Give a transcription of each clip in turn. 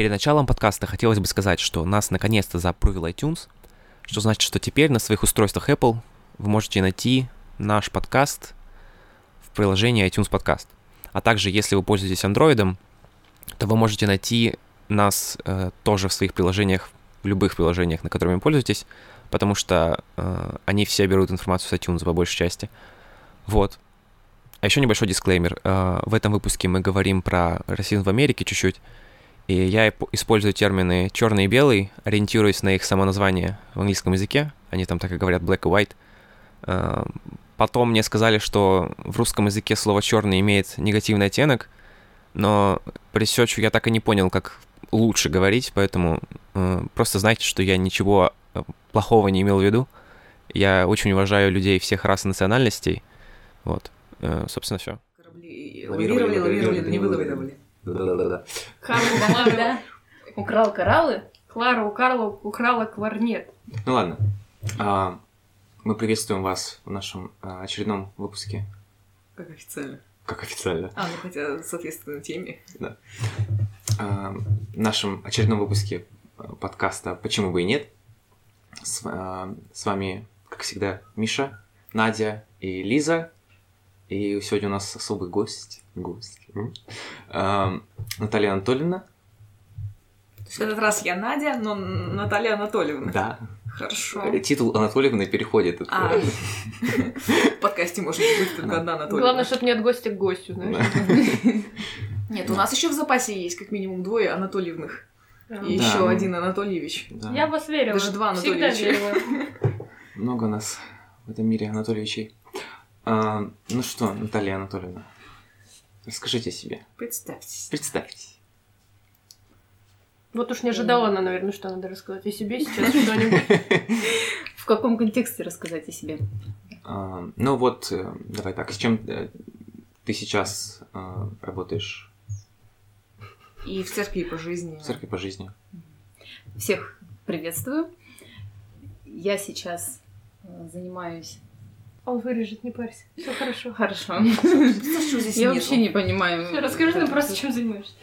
Перед началом подкаста хотелось бы сказать, что нас наконец-то запрувил iTunes, что значит, что теперь на своих устройствах Apple вы можете найти наш подкаст в приложении iTunes Podcast. А также, если вы пользуетесь Android, то вы можете найти нас э, тоже в своих приложениях, в любых приложениях, на которыми вы пользуетесь, потому что э, они все берут информацию с iTunes по большей части. Вот. А еще небольшой дисклеймер. Э, в этом выпуске мы говорим про расизм в Америке чуть-чуть, и я использую термины черный и белый, ориентируясь на их само название в английском языке. Они там так и говорят black и white. Э, потом мне сказали, что в русском языке слово черный имеет негативный оттенок, но при сечу я так и не понял, как лучше говорить, поэтому э, просто знайте, что я ничего э, плохого не имел в виду. Я очень уважаю людей всех рас и национальностей. Вот, э, собственно, все. Корабли лавировали, лавировали, но не вылавировали. Да-да-да. Карл да? Украл кораллы, Клара у Карла украла кларнет. Ну ладно. А, мы приветствуем вас в нашем а, очередном выпуске. Как официально. Как официально. А, ну хотя соответственно теме. Да. А, в нашем очередном выпуске подкаста «Почему бы и нет» с, а, с вами, как всегда, Миша, Надя и Лиза. И сегодня у нас особый гость. Гость. А, Наталья Анатольевна. В этот раз я Надя, но Наталья Анатольевна. Да. Хорошо. Э, титул Анатольевны переходит. А, в подкасте может быть только одна Анатольевна. Главное, чтобы не от гостя к гостю, знаешь. Нет, у нас еще в запасе есть как минимум двое Анатольевных. И еще ну, один Анатольевич. Я вас верила. Даже два Анатольевича. Много нас в этом мире Анатольевичей. А, ну что, Наталья Анатольевна, расскажите о себе. Представьтесь. Представьтесь. Вот уж не ожидала она, наверное, что надо рассказать о себе сейчас что-нибудь. В каком контексте рассказать о себе? А, ну вот, э, давай так, с чем э, ты сейчас э, работаешь И в церкви по жизни. в церкви по жизни? Всех приветствую. Я сейчас занимаюсь... Он вырежет, не парься. Все хорошо. Хорошо. Я вообще не понимаю. Расскажи нам просто, чем занимаешься.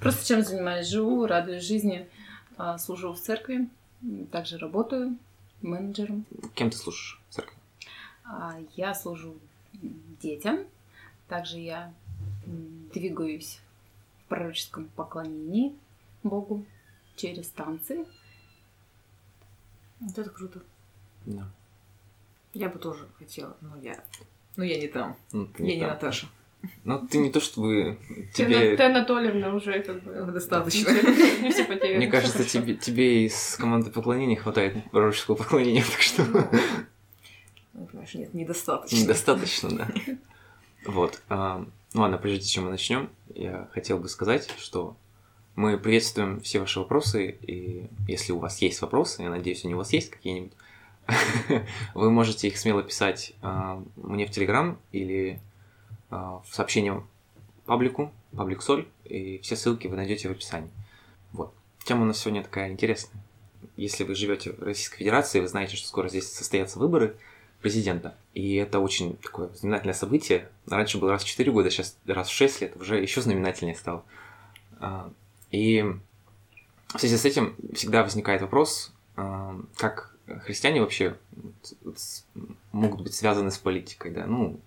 Просто чем занимаюсь. Живу, радуюсь жизни, а, служу в церкви, также работаю менеджером. Кем ты служишь в церкви? А, Я служу детям. Также я двигаюсь в пророческом поклонении Богу через танцы. Вот это круто. Да. Я бы тоже хотела, но я... Но я не там. Ну, ты я не не там. Наташа. Ну, ты не то, чтобы Ты, тебе... ты Анатольевна уже как бы... Достаточно. Мне кажется, тебе, тебе из команды поклонения хватает пророческого поклонения, так что Ну, понимаешь, нет, недостаточно. недостаточно, да. Вот. а, Ну ладно, прежде чем мы начнем, я хотел бы сказать, что мы приветствуем все ваши вопросы, и если у вас есть вопросы, я надеюсь, они у вас есть какие-нибудь, вы можете их смело писать а, мне в Телеграм или а, в сообщение паблику, паблик Соль, и все ссылки вы найдете в описании. Вот. Тема у нас сегодня такая интересная. Если вы живете в Российской Федерации, вы знаете, что скоро здесь состоятся выборы президента. И это очень такое знаменательное событие. Раньше было раз в 4 года, сейчас раз в 6 лет, уже еще знаменательнее стало. А, И в связи с этим всегда возникает вопрос, как христиане вообще могут быть связаны с политикой, да, ну,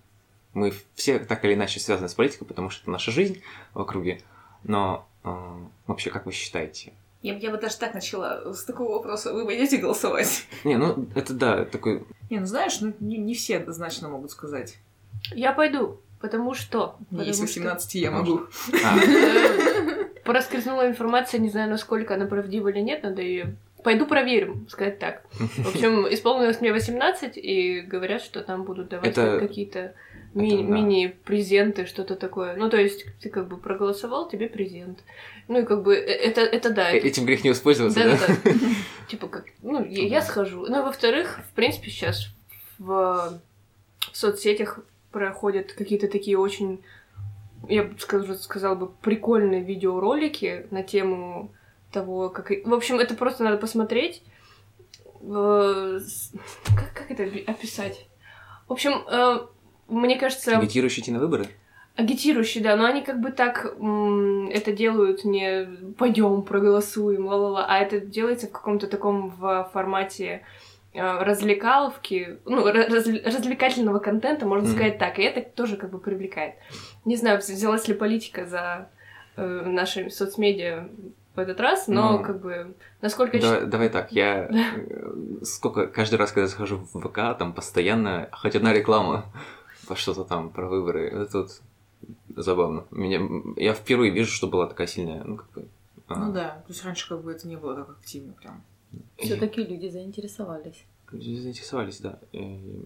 мы все так или иначе связаны с политикой, потому что это наша жизнь в округе, но а, вообще, как вы считаете? Я, я бы даже так начала с такого вопроса. Вы пойдете голосовать? Не, ну, это да, такой Не, ну знаешь, ну, не, не все однозначно могут сказать. Я пойду, потому что... Мне есть потому что- 18, я могу. А, Э, Проскользнула информация, не знаю, насколько она правдива или нет, надо ее... Пойду проверим, сказать так. В общем, исполнилось мне 18, и говорят, что там будут давать Это- какие-то ми- это да. мини-презенты, что-то такое. Ну, то есть, ты как бы проголосовал, тебе презент. Ну, и как бы, э, это, это да. э- это- этим грех не воспользоваться, да? Да-да-да. Типа как, ну, я, Да. схожу. Ну, во-вторых, в принципе, сейчас в, соцсетях проходят какие-то такие очень, я бы сказала бы, прикольные видеоролики на тему того, как... В общем, это просто надо посмотреть. Э, Как, как это описать? В общем, э, мне кажется... Агитирующий идти на выборы? Агитирующие, да, но они как бы так это делают не пойдем проголосуем, ла-ла-ла, а это делается в каком-то таком в формате э, развлекаловки, ну, раз- развлекательного контента, можно Мгм. сказать так, и это тоже как бы привлекает. Не знаю, взялась ли политика за э, наши соцмедиа в этот раз, но Ну, как бы насколько... я Да- давай так, я э, сколько каждый раз, когда захожу в ВК, там постоянно хоть одна реклама по что-то там про выборы. Это вот забавно. Меня, я впервые вижу, что была такая сильная, ну как бы. а, Ну да, то есть раньше как бы это не было так активно прям. Все-таки люди заинтересовались. Люди заинтересовались, да. И-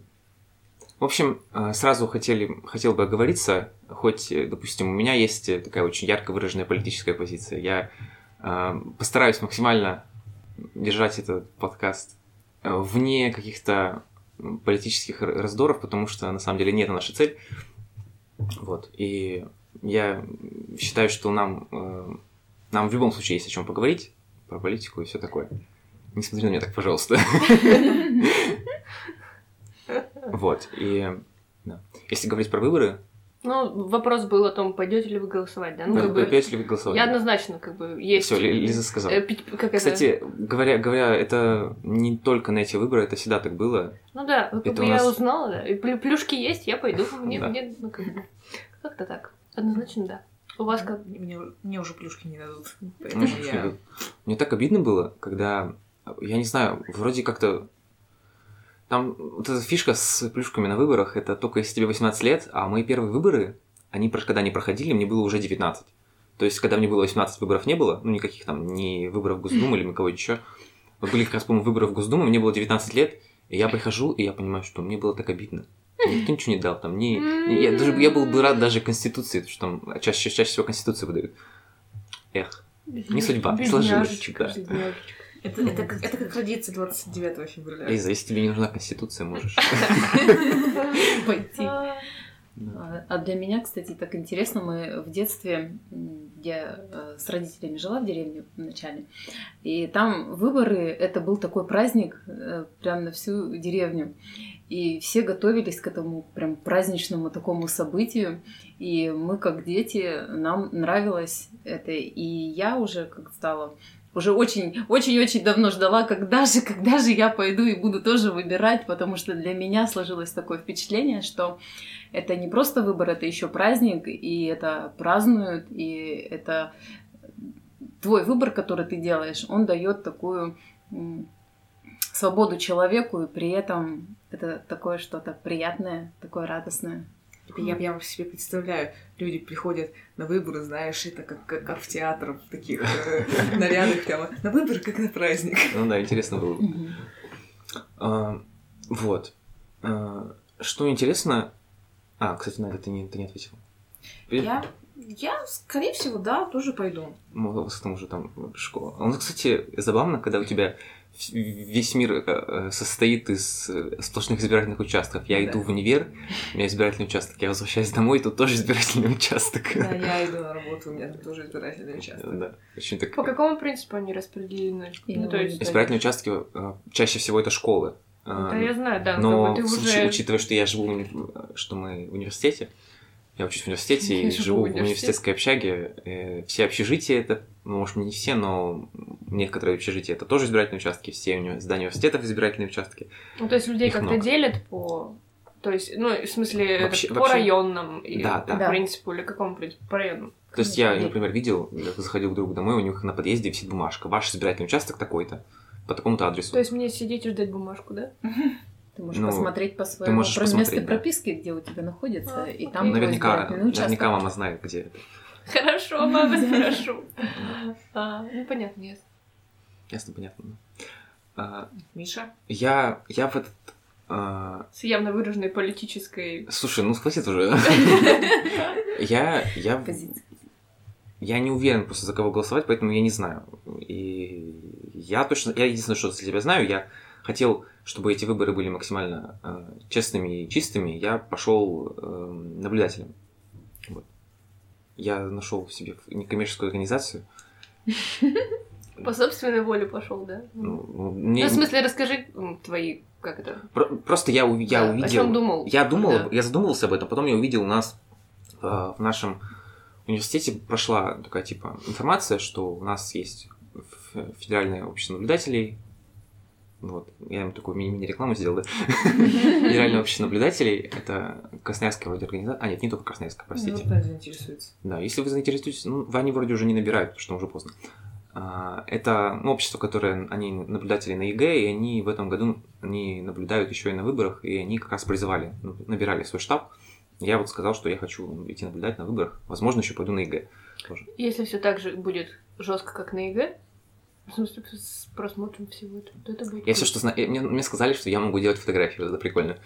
В общем, э, сразу хотели, хотел бы оговориться, хоть, э, допустим, у меня есть такая очень ярко выраженная политическая позиция. Я постараюсь максимально держать этот подкаст э, вне каких-то политических раздоров, потому что на самом деле не это наша цель. Вот. И я считаю, что нам, э, нам в любом случае есть о чем поговорить про политику и все такое. Не смотри на меня так, пожалуйста. Вот, и если говорить про выборы, Ну, вопрос был о том, пойдете ли вы голосовать, да? Ну, как бы... опять ли вы голосовали? Я однозначно, как бы, есть... Все, Лиза сказала. э, как это? Кстати, говоря, говоря, это не только на эти выборы, это всегда так было. Ну да, как это бы у я нас- узнала, да. И плю- плюшки есть, я пойду. Мне, Да. мне, ну, как бы, как-то так. Однозначно, да. У вас как? Мне, мне уже плюшки не дадут. Поэтому я... Мне так обидно было, когда, я не знаю, вроде как-то там вот эта фишка с плюшками на выборах, это только если тебе 18 лет, а мои первые выборы, они, когда они проходили, мне было уже 19. То есть, когда мне было 18, выборов не было, ну, никаких там, ни выборов в Госдуму или кого еще. Вот были как раз, по-моему, выборы в Госдуму, мне было 19 лет, и я прихожу, и я понимаю, что мне было так обидно. Никто ничего не дал, там, ни- Я, даже, я был бы рад даже Конституции, потому что там чаще, чаще всего Конституции выдают. Эх. Не судьба, сложилось, да. Это, это, как- это как родиться 29 февраля. Лиза, если тебе не нужна Конституция, можешь. Пойти. А, А для меня, кстати, так интересно, мы в детстве, я э, с родителями жила в деревне вначале, и там выборы, это был такой праздник э, прям на всю деревню. И все готовились к этому прям праздничному такому событию. И мы, как дети, нам нравилось это. И я уже как стала уже очень, очень-очень давно ждала, когда же, когда же я пойду и буду тоже выбирать, потому что для меня сложилось такое впечатление, что это не просто выбор, это еще праздник, и это празднуют, и это твой выбор, который ты делаешь, он дает такую свободу человеку, и при этом это такое что-то приятное, такое радостное. Я прямо себе представляю, люди приходят на выборы, знаешь, это как, как, как в театр, в таких э, нарядах прямо. На выборы, как на праздник. Ну да, интересно было. бы. А, Вот. А, Что интересно... А, кстати, Надя, ты не, ты не ответила. Я, я, скорее всего, да, тоже пойду. Ну, У вас там уже там школа. Ну, кстати, забавно, когда у тебя весь мир э, э, состоит из э, сплошных избирательных участков. Я Да. иду в универ, у меня избирательный участок. Я возвращаюсь домой, тут тоже избирательный участок. Да, я иду на работу, у меня там тоже избирательный участок. Да, очень так... По какому принципу они распределены? Ну, то есть... Избирательные участки э, чаще всего это школы. А, Да, я знаю, да, Но как бы ты в случае- уже... учитывая, что я живу, что мы в университете, я учусь в университете и живу в университетской общаге, э, все общежития это, ну, может, не все, но некоторые общежития это тоже избирательные участки, все здания университетов избирательные участки. Ну, то есть людей Их как-то много. делят по... То есть, ну, в смысле, Вообще- это по вообще- районным и Да, да. Да. принципу, или какому принципу? По районным. То есть я, например, видел, заходил к другу домой, у них на подъезде висит бумажка, ваш избирательный участок такой-то, по такому-то адресу. То есть мне сидеть и ждать бумажку, да? Ты можешь Ну, посмотреть по своему можешь про- посмотреть, да. прописки, где у тебя находится, А, и окей. там наверняка, наверняка мама знает, где это. Хорошо, мама, хорошо. А, Ну, понятно, ясно. Ясно, понятно. А, Миша? Я, я в этот... а, С явно выраженной политической... Слушай, ну хватит уже. Я, я, я не уверен просто за кого голосовать, поэтому я не знаю. И я точно, я единственное, что для себя знаю, я хотел, чтобы эти выборы были максимально э, честными и чистыми. Я пошел э, наблюдателем. Вот. Я нашел себе некоммерческую организацию. По собственной воле пошел, да? Ну, Ну, мне- в смысле, расскажи твои, как это? Про- Просто я, уви- я Да, о увидел... чем думал? Я думал, Да. я задумывался об этом, потом я увидел у нас э, в нашем университете прошла такая типа информация, что у нас есть федеральное общество наблюдателей. Вот, я им такую мини-рекламу сделал, да? Федеральное общество наблюдателей — это Красноярская вроде организация. А, нет, не только Красноярская, простите. Ну, заинтересуется. Да, если вы заинтересуетесь, ну, они вроде уже не набирают, потому что уже поздно. А, Это ну, общество, которое, они наблюдатели на ЕГЭ, и они в этом году они наблюдают еще и на выборах, и они как раз призывали, ну, набирали свой штаб. Я вот сказал, что я хочу идти наблюдать на выборах. Возможно, еще пойду на ЕГЭ. тоже. Если все так же будет жестко, как на ЕГЭ, в смысле, с просмотром всего этого, то это будет... Я все, что знаю, мне, мне сказали, что я могу делать фотографии, вот это прикольно.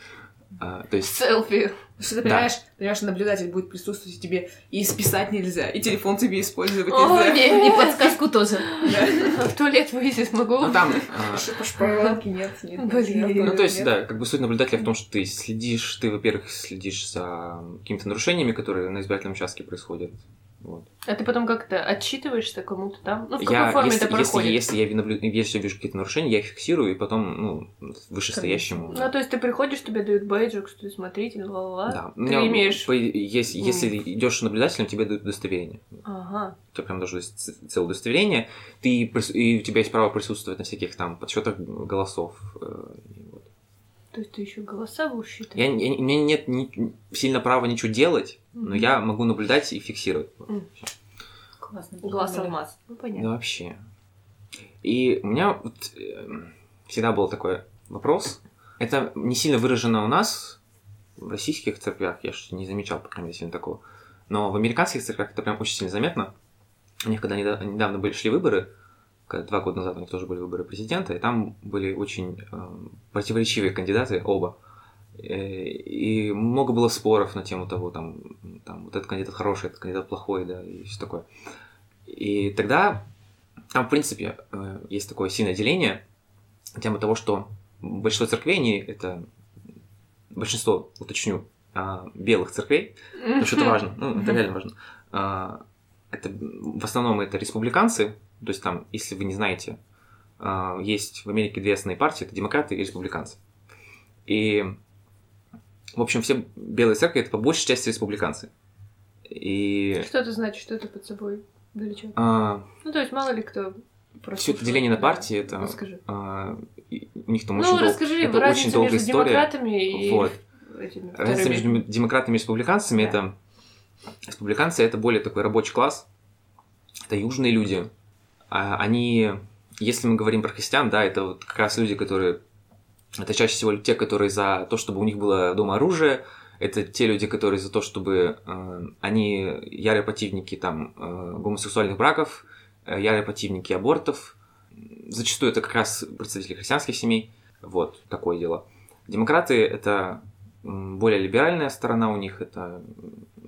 А, то есть, Селфи. Что ты понимаешь, понимаешь, наблюдатель будет присутствовать и тебе и списать нельзя, и телефон тебе использовать О, нельзя. не, И подсказку тоже. Да. В туалет выйти смогу. ну там, а, По шпаргалке нет, нет. Блин. Ну, то есть, да, как бы суть наблюдателя в том, что ты следишь, ты, во-первых, следишь за какими-то нарушениями, которые на избирательном участке происходят. Вот. А ты потом как-то отчитываешься кому-то там? Ну, в какой Я, форме если, это если, проходит? если я наблю- если вижу какие-то нарушения, я их фиксирую, и потом, ну, вышестоящему. Ну, то есть ты приходишь, тебе дают бейджик, что ты смотритель, ла-ла-ла. Да, Ты меня, имеешь... по- если, М. если идешь наблюдателем, тебе дают удостоверение. Ага. У тебя прям даже есть целое удостоверение, ты, и у тебя есть право присутствовать на всяких там подсчетах голосов. То есть ты еще голоса считать? Я, я- у меня нет ни- сильно права ничего делать, но Мгм. я могу наблюдать и фиксировать. М. Классно. Глаз алмаз. Ну, Да понятно. вообще. И у меня вот, э, всегда был такой вопрос. Это не сильно выражено у нас, в российских церквях, я ж не замечал, по крайней мере, сильно такого. Но в американских церквях это прям очень сильно заметно. У них, когда неда- недавно были, шли выборы, два года назад у них тоже были выборы президента, и там были очень э, противоречивые кандидаты, оба. Э, И много было споров на тему того, там, там вот этот кандидат хороший, этот кандидат плохой, да, и все такое. И тогда там, в принципе, э, есть такое сильное деление. Тема того, что большинство церквей, они это большинство, уточню, а, белых церквей, потому что это важно, ну, это реально важно. А, Это, в основном это республиканцы, то есть там, если вы не знаете, а, есть в Америке две основные партии, это демократы и республиканцы. И, в общем, все белые церкви это по большей части республиканцы. И Что это значит, что это под собой влечет? а, Ну, то есть, мало ли кто все это деление на партии, это Расскажи. а, у них там Ну, очень, дол- расскажи это очень долгая между история. демократами и Вот. этими Разница между демократами и республиканцами Да. это республиканцы это более такой рабочий класс, это южные люди. А они, если мы говорим про христиан, да, это вот как раз люди, которые это чаще всего те, которые за то, чтобы у них было дома оружие, это те люди, которые за то, чтобы э, они ярые противники там э, гомосексуальных браков, э, ярые противники абортов. Зачастую это как раз представители христианских семей. Вот такое дело. Демократы это более либеральная сторона у них. Это,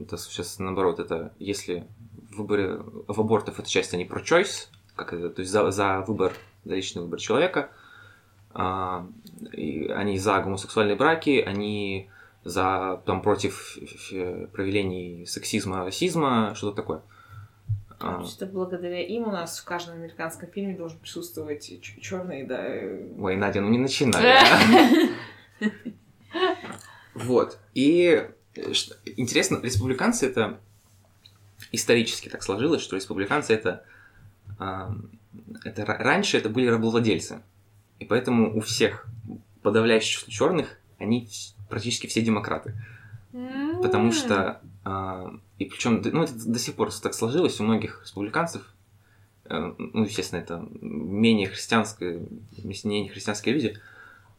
это сейчас наоборот, это если в выборе в абортов это часть они про choice, как это, то есть за, за выбор, за личный выбор человека. А, и они за гомосексуальные браки, они за там против проведений сексизма, расизма, что-то такое. А, Что благодаря им у нас в каждом американском фильме должен присутствовать черный, да. Ой, Надя, ну не начинай. Вот. И интересно, республиканцы это исторически так сложилось, что республиканцы это, это ра- раньше это были рабовладельцы. И поэтому у всех подавляющее число черных, они практически все демократы. Потому М. что, а, и причем, ну, это до сих пор так сложилось у многих республиканцев, э, ну, естественно, это менее христианские, менее христианские люди,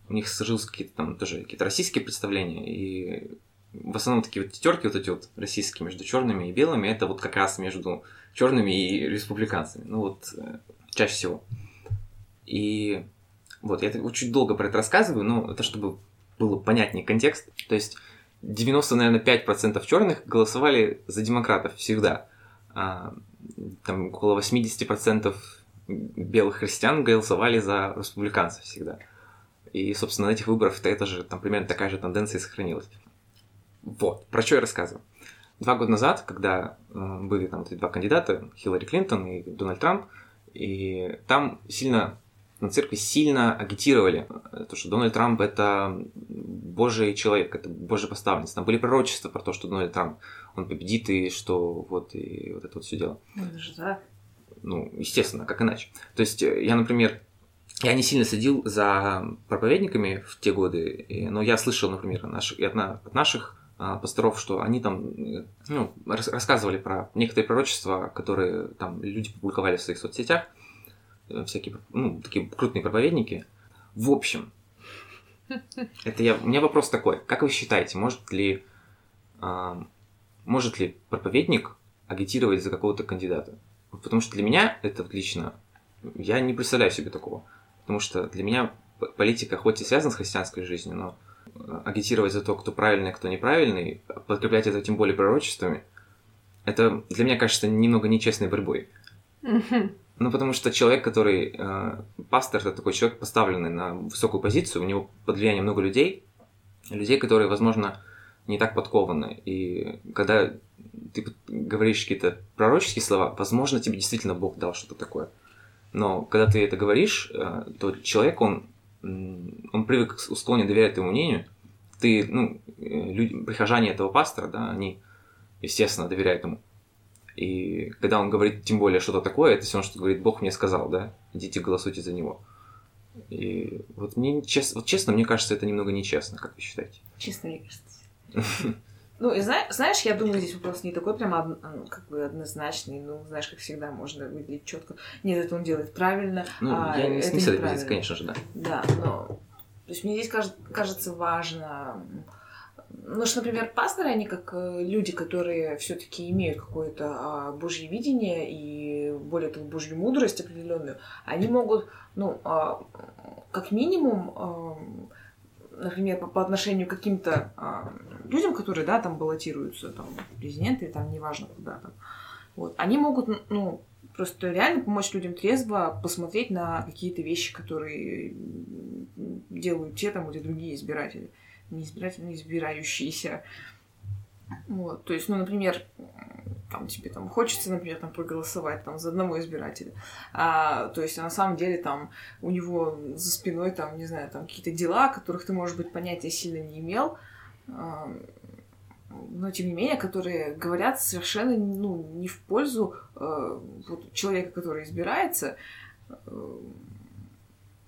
у них сложились какие-то там тоже какие-то российские представления, и в основном такие вот терки вот эти вот российские между черными и белыми, это вот как раз между черными и республиканцами, ну вот э, чаще всего. И вот, я чуть долго про это рассказываю, но это чтобы было понятнее контекст. То есть 90, наверное, 5% черных голосовали за демократов всегда. А, там около 80% белых христиан голосовали за республиканцев всегда. И, собственно, на этих выборах это же там примерно такая же тенденция и сохранилась. Вот, про что я рассказываю. Два года назад, когда э, были там эти два кандидата, Хиллари Клинтон и Дональд Трамп, и там сильно на церкви сильно агитировали, э, то, что Дональд Трамп это божий человек, это божий поставленец. Там были пророчества про то, что Дональд Трамп, он победит, и что вот, и вот это вот все дело. Ну, это же так. Ну, естественно, как иначе. То есть э, я, например, я не сильно следил за проповедниками в те годы, но я слышал, например, наших, и от, от наших пасторов, что они там ну, рас- рассказывали про некоторые пророчества, которые там люди публиковали в своих соцсетях, э, всякие, ну, такие крупные проповедники. В общем, это я, у меня вопрос такой, как вы считаете, может ли, а, может ли проповедник агитировать за какого-то кандидата? Потому что для меня это лично, я не представляю себе такого. Потому что для меня политика хоть и связана с христианской жизнью, но агитировать за то, кто правильный, а кто неправильный, подкреплять это тем более пророчествами, это для меня кажется немного нечестной борьбой. Ну, потому что человек, который э, пастор, это такой человек, поставленный на высокую позицию, у него под влиянием много людей, людей, которые, возможно, не так подкованы. И когда ты говоришь какие-то пророческие слова, возможно, тебе действительно Бог дал что-то такое. Но когда ты это говоришь, э, то человек, он, он привык склонен доверять твоему мнению. Ты, ну, э, люди, прихожане этого пастора, да, они, естественно, доверяют ему. И когда он говорит тем более что-то такое, это все равно, что говорит, Бог мне сказал, да, идите голосуйте за него. И вот мне честно, вот честно, мне кажется, это немного нечестно, как вы считаете? Честно, мне кажется. Ну, и зна- знаешь, я думаю, здесь вопрос не такой прям а, как бы однозначный. Ну, знаешь, как всегда, можно выделить четко. Нет, это он делает правильно. Ну, а я не, это не с этой неправильно. позиции, конечно же, да. Да, но... То есть мне здесь кажется, кажется важно... Ну, что, например, пасторы, они как э, люди, которые все таки имеют какое-то а, божье видение и, более того, божью мудрость определенную, они могут, ну, а, как минимум, например, по, по отношению к каким-то а, людям, которые, да, там баллотируются, там, президенты, там, неважно куда там, вот, они могут, ну, просто реально помочь людям трезво посмотреть на какие-то вещи, которые делают те там или другие избиратели. Не избиратели, но избирающиеся. Вот, то есть, ну, например, там тебе там хочется, например, там проголосовать там за одного избирателя, а, то есть, а на самом деле там у него за спиной там, не знаю, там какие-то дела, которых ты, может быть, понятия сильно не имел, а, но тем не менее, которые говорят совершенно ну, не в пользу э, вот, человека, который избирается. Э,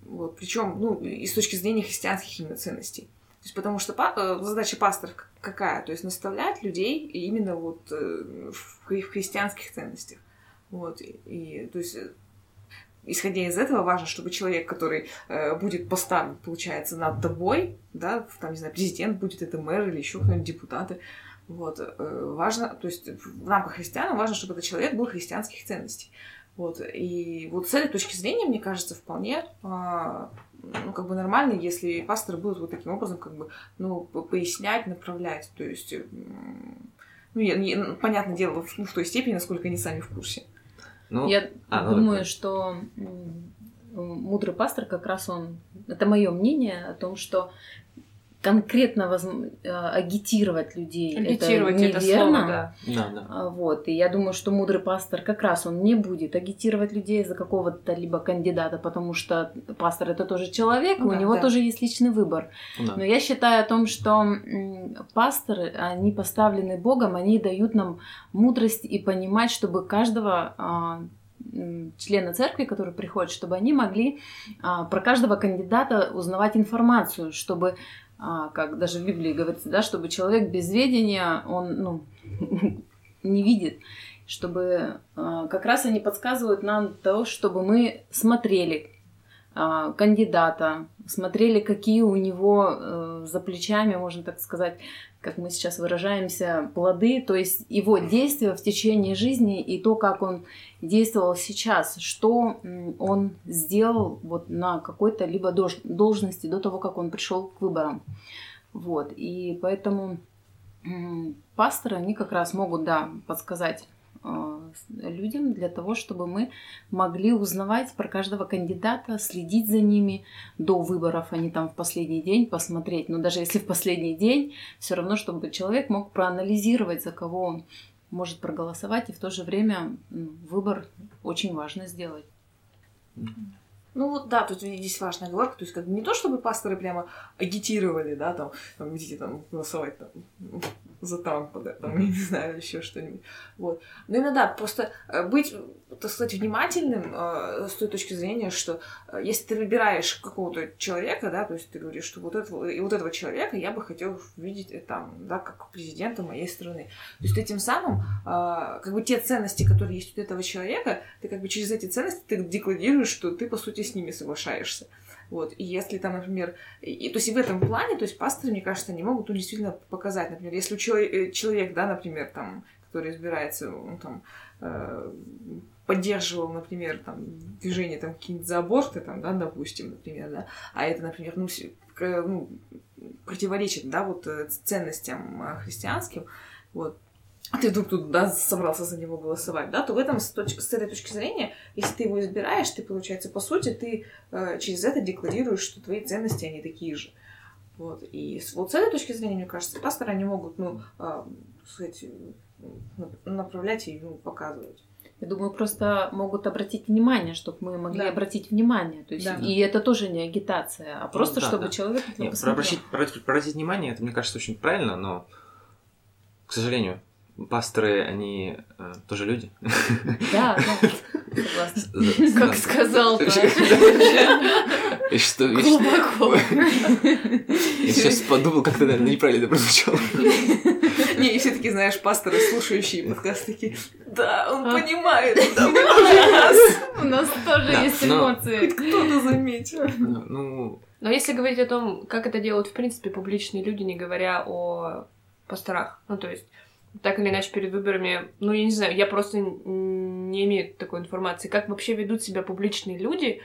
вот, причем, ну, и с точки зрения христианских именно ценностей. То есть, потому что э, задача пасторов какая? То есть наставлять людей именно вот э, в, хри- в христианских ценностях. Вот, и, и, то есть, э, исходя из этого, важно, чтобы человек, который э, будет поставлен, получается, над тобой, да, там, не знаю, президент будет, это мэр или еще кто-нибудь, депутаты, вот, э, важно, то есть в рамках христиан важно, чтобы этот человек был христианских ценностей. Вот, и вот с этой точки зрения, мне кажется, вполне а, ну, как бы нормально, если пасторы будут вот таким образом, как бы, ну, по- пояснять, направлять. То есть, м, ну, я- я- ну, понятное дело, в, ну, в той степени, насколько они сами в курсе. Ну, Я а, ну, думаю, давай. что мудрый пастор как раз он, это мое мнение о том, что конкретно возм- э, агитировать людей Агитировать это это неверно. слово, да. Да, да. А, Вот, и я думаю, что мудрый пастор как раз он не будет агитировать людей за какого-то либо кандидата, потому что пастор это тоже человек, Ну у да, него да. тоже есть личный выбор. Да. Но я считаю о том, что пасторы, они поставлены Богом, они дают нам мудрость и понимать, чтобы каждого а, члена церкви, который приходит, чтобы они могли а, про каждого кандидата узнавать информацию, чтобы, как даже в Библии говорится, да, чтобы человек без ведения, он ну, не видит, чтобы а, как раз они подсказывают нам то, чтобы мы смотрели. а, кандидата, смотрели, какие у него э, за плечами, можно так сказать, как мы сейчас выражаемся, плоды, то есть его действия в течение жизни и то, как он действовал сейчас, что он сделал вот на какой-то либо должности до того, как он пришел к выборам. Вот, и поэтому пасторы, они как раз могут, да, подсказать с- людям для того, чтобы мы могли узнавать про каждого кандидата, следить за ними до выборов, а не там в последний день посмотреть. Но даже если в последний день, все равно, чтобы человек мог проанализировать, за кого он может проголосовать, и в то же время выбор очень важно сделать. Ну вот да, тут здесь важная оговорка, то есть как бы не то, чтобы пасторы прямо агитировали, да, там, там идите там голосовать там за Трампа, да, там, я не знаю, еще что-нибудь. Вот. Но иногда просто э, быть, так сказать, внимательным э, с той точки зрения, что э, если ты выбираешь какого-то человека, да, то есть ты говоришь, что вот этого, и вот этого человека я бы хотел видеть э, там, да, как президента моей страны. То есть ты тем самым, э, как бы те ценности, которые есть у этого человека, ты как бы через эти ценности ты декларируешь, что ты, по сути, с ними соглашаешься. Вот. И если там, например, и, то есть и в этом плане, то есть пасторы, мне кажется, они могут ну, действительно показать, например, если человек, э, человек, да, например, там, который избирается, ну, там, э, поддерживал, например, там, движение там какие-нибудь за аборты, там, да, допустим, например, да, а это, например, ну, ну противоречит, да, вот э, ценностям э, христианским, вот, ты вдруг тут да, собрался за него голосовать, да, то в этом с, точ- с этой точки зрения, если ты его избираешь, ты, получается, по сути, ты э, через это декларируешь, что твои ценности, они такие же. Вот. И с, вот с этой точки зрения, мне кажется, пасторы, они могут, ну, э, сказать, направлять и ну, показывать. Я думаю, просто могут обратить внимание, чтобы мы могли да. обратить внимание. То есть, да. И это тоже не агитация, а просто ну, да, чтобы да. человек Нет, обратить, обратить внимание, это, мне кажется, очень правильно, но, к сожалению, пасторы, они э, тоже люди. Да. Согласна. Как сказал И что, Глубоко. Я сейчас подумал, как-то, наверное, неправильно прозвучало. Не, и все таки знаешь, пасторы, слушающие подкаст, такие, да, он а. понимает, да, У нас тоже есть эмоции. Кто-то заметил. Ну... Но если говорить о том, как это делают, в принципе, публичные люди, не говоря о пасторах, ну, то есть так или иначе перед выборами, ну, я не знаю, я просто не имею такой информации, как вообще ведут себя публичные люди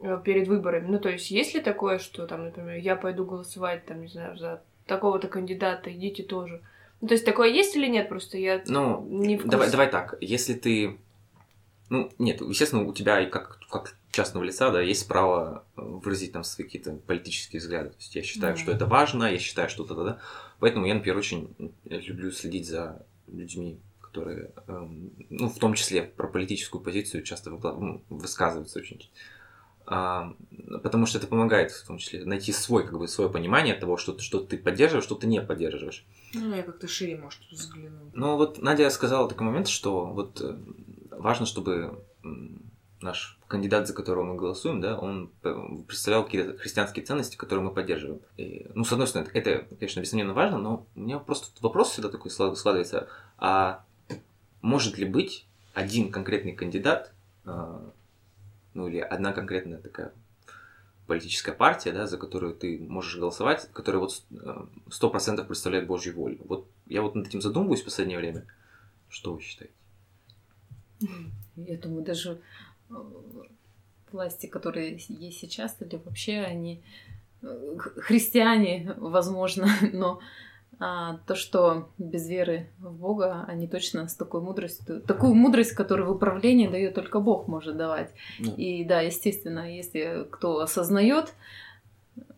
э, перед выборами. Ну, то есть, есть ли такое, что там, например, я пойду голосовать, там, не знаю, за такого-то кандидата, идите тоже. Ну, то есть, такое есть или нет? Просто я ну, не в давай, давай так, если ты... Ну, нет, естественно, у тебя как, как частного лица, да, есть право выразить там свои какие-то политические взгляды. То есть я считаю, mm-hmm. что это важно, я считаю, что это, да. Поэтому я, например, очень люблю следить за людьми, которые, эм, ну, в том числе про политическую позицию часто высказываются очень. А, потому что это помогает, в том числе, найти свой, как бы, свое понимание того, что, что ты поддерживаешь, что ты не поддерживаешь. Ну, я как-то шире, может, взгляну. Ну, вот Надя сказала такой момент, что вот э, важно, чтобы наш кандидат, за которого мы голосуем, да, он представлял какие-то христианские ценности, которые мы поддерживаем. И, ну, с одной стороны, это, конечно, бессомненно важно, но у меня просто вопрос всегда такой складывается, а может ли быть один конкретный кандидат, а, ну, или одна конкретная такая политическая партия, да, за которую ты можешь голосовать, которая вот сто процентов представляет Божью волю. Вот я вот над этим задумываюсь в последнее время. Что вы считаете? Я думаю, даже власти, которые есть сейчас, или вообще они э, христиане, возможно, но а, то, что без веры в Бога, они точно с такой мудростью, такую мудрость, которую в управлении дает только Бог может давать. Да. И да, естественно, если кто осознает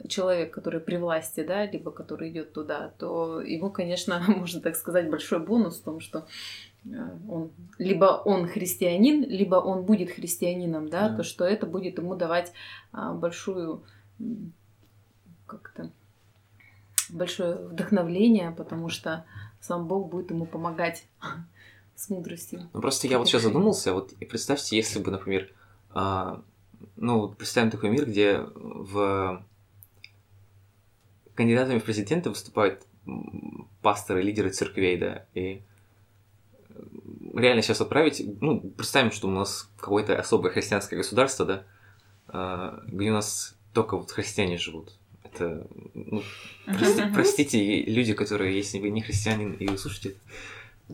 человек, который при власти, да, либо который идет туда, то ему, конечно, можно так сказать, большой бонус в том, что Э, он, либо он христианин, либо он будет христианином, да, да. то что это будет ему давать а, большую как-то большое вдохновление, потому что сам Бог будет ему помогать с мудростью. Ну просто я вот сейчас задумался, вот и представьте, если бы, например, а, ну представим такой мир, где в кандидатами в президенты выступают пасторы, лидеры церквей, да, и реально сейчас отправить, ну, представим, что у нас какое-то особое христианское государство, да, а, где у нас только вот христиане живут. Это, ну, прости, простите, люди, которые, если вы не христианин и вы слушаете,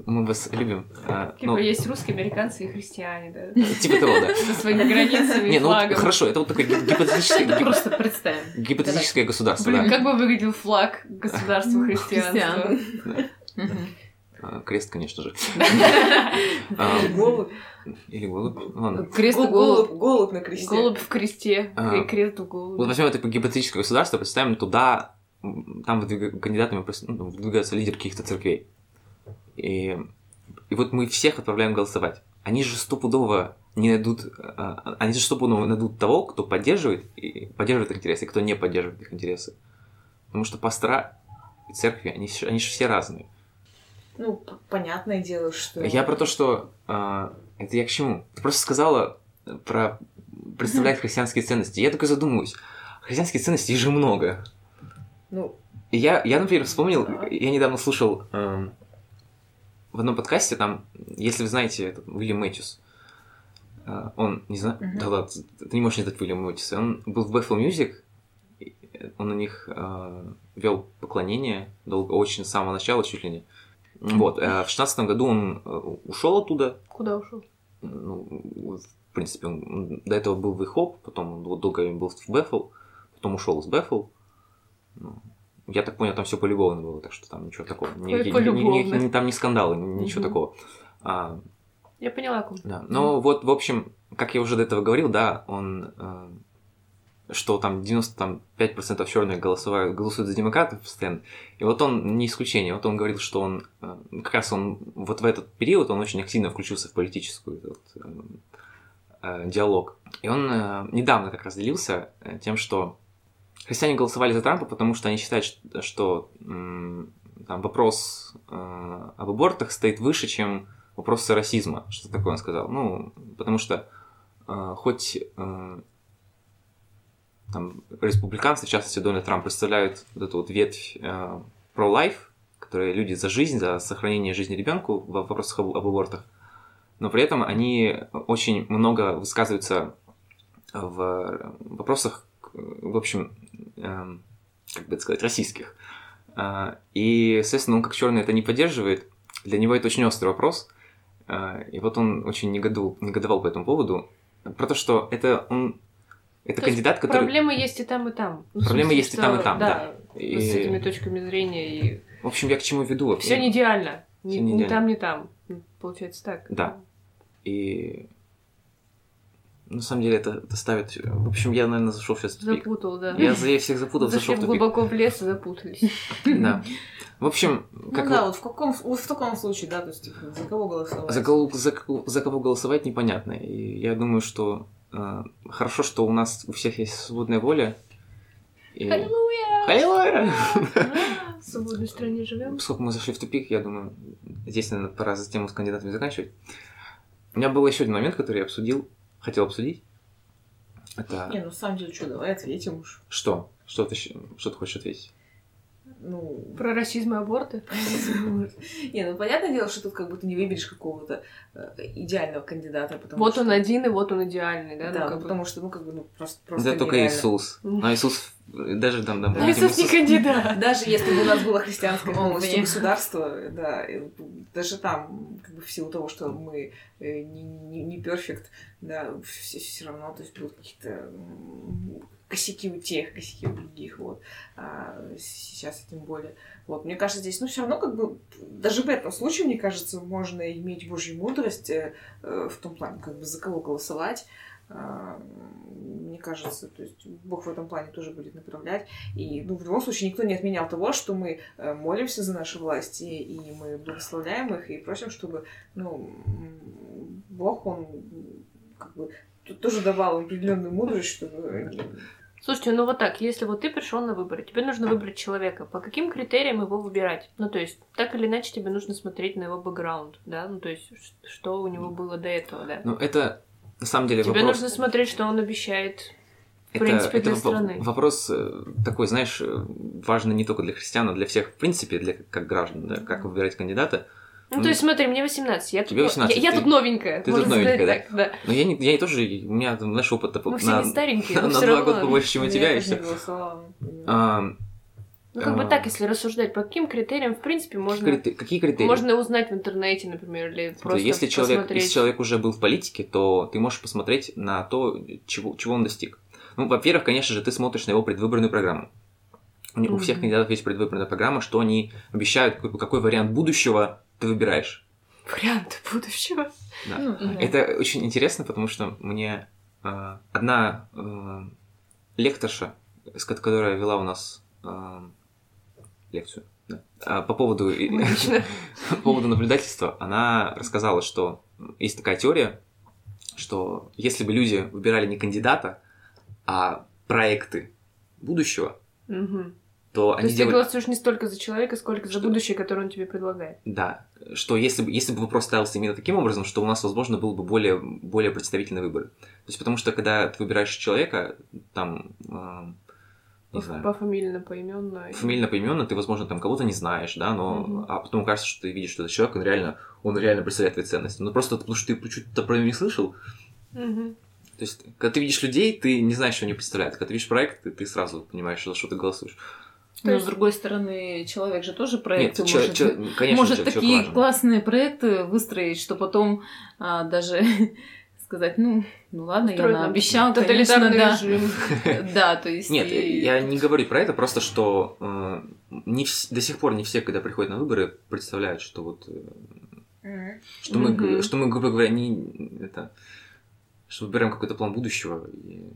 мы вас любим. А, типа но... есть русские, американцы и христиане, да? Типа того, да. Со своими границами Не, ну хорошо, это вот такое гипотетическое... Просто представим. Гипотетическое государство, да. как бы выглядел флаг государства христианства? А, крест, конечно же. А, голубь. Или голубь. Ладно. Крест и голубь. Голубь на кресте. Голубь в кресте. А. Крест в голубь. Вот возьмем это гипотетическое государство, представим туда, там кандидатами ну, выдвигаются лидеры каких-то церквей. И, и вот мы всех отправляем голосовать. они же стопудово не найдут, они же стопудово найдут того, кто поддерживает, и поддерживает их интересы, и кто не поддерживает их интересы. Потому что пастора и церкви, они, они же все разные. Ну, понятное дело, что... Я про то, что... а, это я к чему? Ты просто сказала про представлять христианские ценности. Я только задумываюсь. Христианских ценностей же много. Ну, я, я, например, вспомнил, Да. я недавно слушал эм, в одном подкасте, там, если вы знаете, этот Уильям Мэтьюс, э, он, не знаю, Мгм. да ладно, ты не можешь не знать Уильяма Мэтьюса, он был в Bethel Music, он у них э, вел поклонение долго, очень с самого начала чуть ли не. Вот, э, в шестнадцатом году он э, ушел оттуда, Куда ушел? ну, в принципе, он, до этого был в Ихоп, потом он вот долго был в Бефл, потом ушел из Бефл. Ну, я так понял, там все полюбовно было, так что там ничего такого. Ни- ни- ни- ни- там не скандалы, ни- ничего Мгм. такого. А, Я поняла, о ком. да. Но вот, в общем, как я уже до этого говорил, да, он э, что там 95% черных голосуют, голосуют за демократов постоянно. И вот он не исключение. Вот он говорил, что он э, как раз он вот в этот период он очень активно включился в политическую вот, э, э, диалог. И он э, недавно как раз делился э, тем, что христиане голосовали за Трампа, потому что они считают, что, что, м, там вопрос э, об абортах стоит выше, чем вопросы расизма. Что такое он сказал? Ну, потому что э, хоть э, там республиканцы, в частности Дональд Трамп, представляют вот эту вот ветвь э, pro-life, которые люди за жизнь, за сохранение жизни ребенку в вопросах об, об абортах, но при этом они очень много высказываются в вопросах, в общем, эм, как бы это сказать, российских. А, И, соответственно, он как черный это не поддерживает. Для него это очень острый вопрос. А, И вот он очень негодовал, негодовал по этому поводу. Про то, что это он... Это То есть кандидат, который... Проблемы есть и там, и там. Ну, смысле, есть и там, и что, там, да. И, С этими точками зрения и В общем, я к чему веду? все не идеально. Не ни идеально. там, ни там. Ну, Получается так. Да. И... На самом деле это, это ставит... В общем, я, наверное, зашел сейчас в тупик. Запутал, да. Я, за- я всех запутал, зашел в тупик. глубоко в лес и запутались. Да. В общем, ну как да, вы- вот в каком, вот в таком случае, да, то есть, типа, за кого голосовать? за, кого, за, за кого голосовать непонятно. И я думаю, что хорошо, что у нас у всех есть свободная воля. И... Аллилуйя! Аллилуйя! А, В свободной стране живем. Поскольку мы зашли в тупик, я думаю, здесь, наверное, пора за тему с кандидатами заканчивать. У меня был еще один момент, который я обсудил, хотел обсудить. Это Не, ну, на самом деле, что, давай ответим уж. что? Что ты, что ты хочешь ответить? Ну, Про расизм и аборты. не, ну, понятное дело, что тут как бы ты не выберешь какого-то э, идеального кандидата, потому Вот он один, и вот он идеальный, да? Да, ну, ну, как бы. потому что, ну, как бы, ну, просто, да только. Иисус. Но Иисус даже там, там Да. Иисус не кандидат. Даже если бы у нас было христианское полностью государство, да, даже там, как бы в силу того, что мы э, не, не, не perfect, да, все, все равно, то есть будут какие-то косяки у тех, косяки у других, вот. А сейчас тем более. Вот, мне кажется, здесь, ну, все равно, как бы, даже в этом случае, мне кажется, можно иметь Божью мудрость э, э, в том плане, как бы, за кого голосовать. А, Мне кажется, то есть Бог в этом плане тоже будет направлять. И ну, в любом случае никто не отменял того, что мы э, молимся за наши власти, и мы благословляем их, и просим, чтобы ну, Бог, Он как бы тоже давал определенную мудрость, чтобы Слушайте, ну вот так, если вот ты пришел на выборы, тебе нужно выбрать человека, по каким критериям его выбирать? Ну, то есть, так или иначе, тебе нужно смотреть на его бэкграунд, да? Ну, то есть, что у него было до этого, да? Ну, это на самом деле Тебе вопрос... нужно смотреть, что он обещает. В это, принципе, это для во- страны. Вопрос э, такой, знаешь, э, важный не только для христиан, а для всех, в принципе, для как граждан, да, как выбирать кандидата. Ну, Ну, то есть, смотри, мне 18, я тут, тебе но- 18, я, я ты- тут новенькая. ты тут новенькая, сказать так, да? Но я, не, я не тоже, у меня, там, знаешь, опыт Мы все не старенькие, на два года побольше, чем у тебя, и все. голосовала. Ну, как бы А. так, если рассуждать, по каким критериям, в принципе, можно, Какие критерии? можно узнать в интернете, например, или просто если человек, посмотреть. если человек уже был в политике, то ты можешь посмотреть на то, чего, чего он достиг. Ну, во-первых, конечно же, ты смотришь на его предвыборную программу. У, у всех кандидатов есть предвыборная программа, что они обещают, какой, какой вариант будущего ты выбираешь. Варианты будущего. Да. Да. Это очень интересно, потому что мне э, одна э, лекторша, которая вела у нас э, лекцию да, а, по поводу по поводу наблюдательства, она рассказала, что есть такая теория, что если бы люди выбирали не кандидата, а проекты будущего, Мгм. то То они есть ты голосуешь не столько за человека, сколько за будущее, которое он тебе предлагает. Да, что если бы, если бы вопрос ставился именно таким образом, что у нас, возможно, был бы более, более представительный выбор. То есть потому что, когда ты выбираешь человека, там, э, не По- знаю, Пофамильно, поименно. фамильно, поименно, ты, возможно, там кого-то не знаешь, да, но Мгм. а потом кажется, что ты видишь, что этот человек, он реально, он реально представляет твои ценности. Ну просто потому что ты что-то про него не слышал. Мгм. То есть, когда ты видишь людей, ты не знаешь, что они представляют. Когда ты видишь проект, ты, ты сразу понимаешь, за что ты голосуешь. Но, есть- с другой стороны, человек же тоже проекты Нет, может, чё- конечно, может человек такие важен. классные проекты выстроить, что потом а, даже сказать, ну, ну ладно, я Устроить наобещал, конечно, тоталитарный да. режим. Да, то есть... Нет, я не говорю про это, просто что э, до сих пор не все, когда приходят на выборы, представляют, что вот э, что мы, что мы, грубо говоря, не это, что выбираем какой-то план будущего. и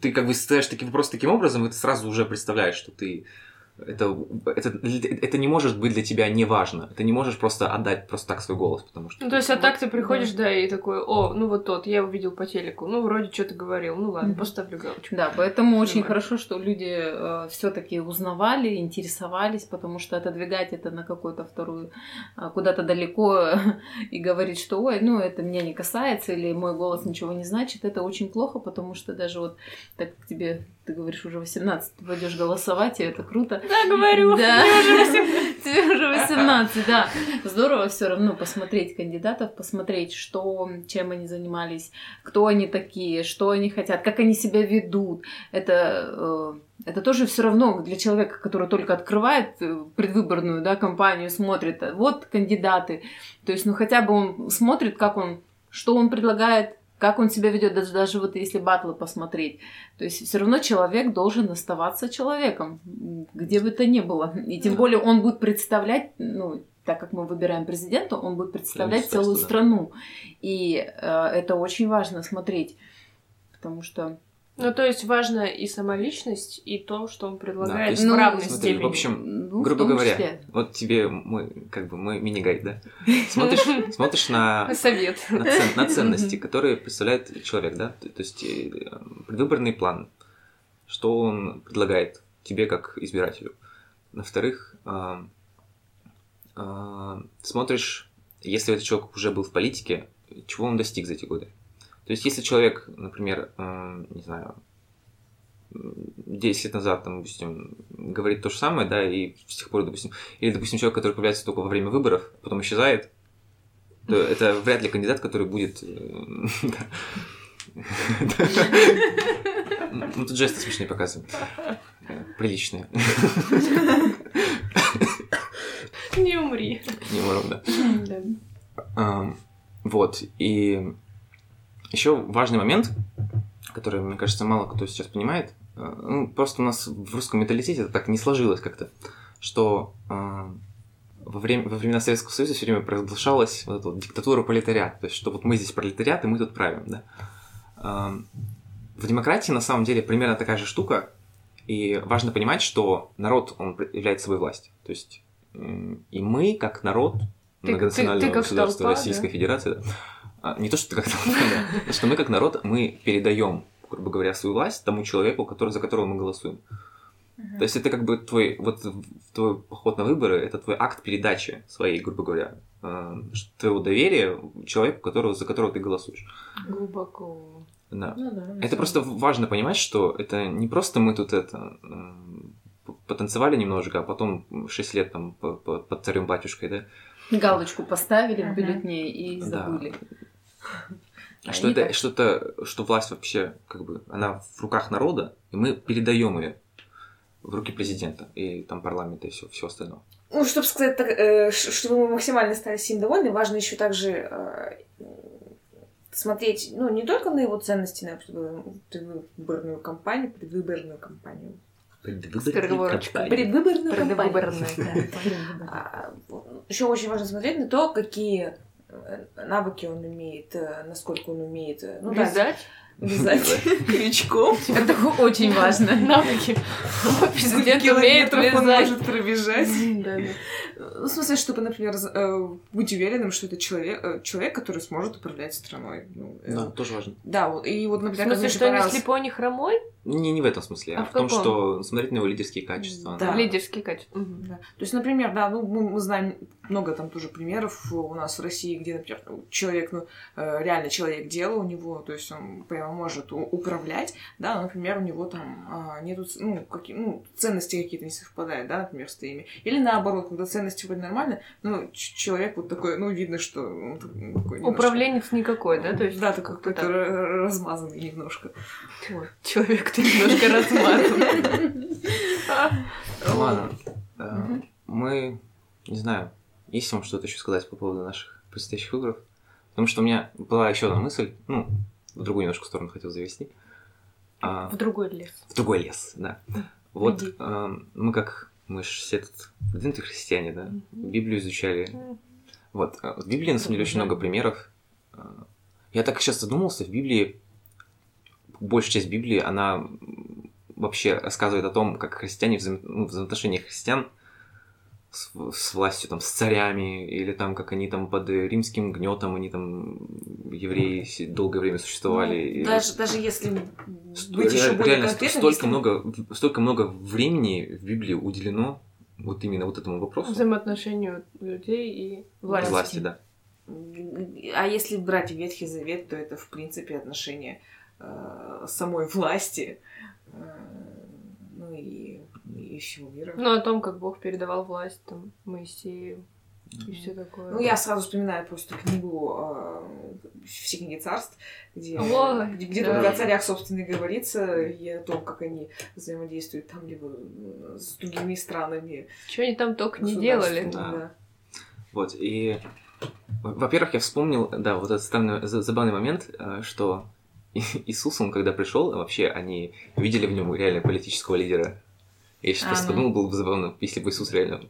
ты как бы ставишь такие вопросы таким образом, и ты сразу уже представляешь, что ты это, это, это не может быть для тебя не важно. Ты не можешь просто отдать просто так свой голос, потому что... Ну, то есть, а так ты приходишь, Да. да, и такой, о, ну вот тот, я увидел по телеку, ну, вроде что-то говорил, ну ладно, Мгм. поставлю галочку. Да, поэтому очень Понимаю. хорошо, что люди все-таки узнавали, интересовались, потому что отодвигать это на какую-то вторую, а, куда-то далеко и говорить, что ой, ну это меня не касается, или мой голос ничего не значит, это очень плохо, потому что даже вот так как тебе, ты говоришь, уже 18, ты пойдешь голосовать, и это круто. Да, говорю, Да. мне уже 18. Тебе уже 18, да. Здорово все равно посмотреть кандидатов, посмотреть, что, чем они занимались, кто они такие, что они хотят, как они себя ведут. Это, э, это тоже все равно для человека, который только открывает э, предвыборную да, кампанию, смотрит, э, вот кандидаты. То есть, ну хотя бы он смотрит, как он, что он предлагает, как он себя ведет, даже, даже вот если батлы посмотреть. То есть все равно человек должен оставаться человеком, где бы то ни было. И тем Да. более он будет представлять, ну, так как мы выбираем президента, он будет представлять целую да. страну. И э, это очень важно смотреть. Потому что Ну, то есть, важна и сама личность, и то, что он предлагает есть, в ну, равной смотри, степени. в общем, ну, в грубо том говоря, числе. вот тебе мой, как бы, мой мини-гайд, да? Смотришь, смотришь на, Совет. на, цен- на ценности, которые представляет человек, да? То, есть э, предвыборный план, что он предлагает тебе как избирателю. Во-вторых, а, а, смотришь, если этот человек уже был в политике, чего он достиг за эти годы. То есть, если человек, например, э, не знаю, м, 10 лет назад, там, допустим, говорит то же самое, да, и с тех пор, допустим, или, допустим, человек, который появляется только во время выборов, потом исчезает, то это вряд ли кандидат, который будет... э. Ну, тут жесты смешные показывают. Приличные. Не умри. Не можем, да. Вот, и еще важный момент, который, мне кажется, мало кто сейчас понимает, э, ну, просто у нас в русском менталитете это так не сложилось как-то, что э, во, время, во времена Советского Союза все время провозглашалась вот эта вот диктатура пролетариата, то есть, что вот мы здесь пролетариат, и мы тут правим, да. Ам, В демократии на самом деле примерно такая же штука, и важно понимать, что народ, он является собой власть. То есть и мы, как народ, Ты- многонационального ты- ты государства толпа, Российской да? Федерации, да. А, не то, что ты как толпа, да, а что мы как народ, мы передаем, грубо говоря, свою власть тому человеку, который, за которого мы голосуем. То есть это как бы твой, вот в- твой поход на выборы, это твой акт передачи своей, грубо говоря, э, твоего доверия человеку, которого, за которого ты голосуешь. Глубоко. Да. Ну да, Это просто важно понимать, что это не просто мы тут это п- потанцевали немножко, а потом 6 лет там по- по- под царем батюшкой, да? Галочку поставили в Ага. бюллетне и Да. А что это, так- что-то, что власть вообще, как бы, она в руках народа, и мы передаем ее в руки президента и там парламента и все, все остальное. Ну, чтобы сказать так, э, чтобы мы максимально стали всем довольны, важно еще также э, смотреть, ну, не только на его ценности, на предвыбор- предвыборную кампанию, предвыборную кампанию, предвыборную кампанию. Предвыборная. Да. Еще очень важно смотреть на то, какие навыки он имеет, э, насколько он умеет. э, Ну, да, Вязать? вязать крючком. Это очень важно. Навыки. Президент умеет Километров он вязать. может пробежать. Ну, в смысле, чтобы, например, э, быть уверенным, что это человек, э, человек, который сможет управлять страной. Ну, э, Да, тоже важно. Да, вот, и вот, В например, смысле, мне что не слепой, не хромой? Не, не в этом смысле, а, А в в том, что смотреть на его лидерские качества. Да. Лидерские качества. Мгм. Да. То есть, например, да, ну, мы, мы знаем много там тоже примеров у нас в России, где, например, человек, ну, э, реально человек дела у него, то есть он прямо может управлять, да, но, например, у него там а, нету, ну, какие, ну, ценности какие-то не совпадают, да, например, с твоими. Или наоборот, когда ценности вроде нормально, ну, человек вот такой, ну, видно, что он так- такой немножко- Управленец никакой, да? То есть Да, такой как-то какой-то размазанный немножко. Вот. Человек-то немножко размазан. Ладно. Э. Мы, не знаю, есть вам что-то еще сказать по поводу наших предстоящих выборов? Потому что у меня была еще одна мысль, ну, в другую немножко сторону хотел завести. А, В другой лес. в другой лес, да. Вот э, мы как, мы же все тут продвинутые христиане, да, Библию изучали. Вот, э, в Библии, на самом деле, очень много примеров. Я так сейчас задумался, в Библии, большая часть Библии, она вообще рассказывает о том, как христиане, взаим- ну, взаимоотношения христиан с, с властью, там, с царями, или там, как они там под римским гнетом, они там, евреи, долгое время существовали. Ну, и- даже, даже если быть еще ре- более реально, столько если- много, столько много времени в Библии уделено вот именно вот этому вопросу. Взаимоотношению людей и власти. Власти, да. А если брать Ветхий Завет, то это, в принципе, отношение э, самой власти, э, ну и, и всего мира. Ну, о том, как Бог передавал власть там Моисею и все такое. Ну, я сразу вспоминаю просто книгу э, «Все книги царств», где, Ой, где, где да. только о царях, собственно, и говорится, и о том, как они взаимодействуют там либо э, с другими странами. Что они там только не делали. Да. да. Вот, и, во- во-первых, я вспомнил, да, вот этот странный, за- забавный момент, э, что Иисус, он когда пришел, вообще они видели в нем реально политического лидера. Я сейчас А, просто ну. подумал, было бы забавно, если бы Иисус реально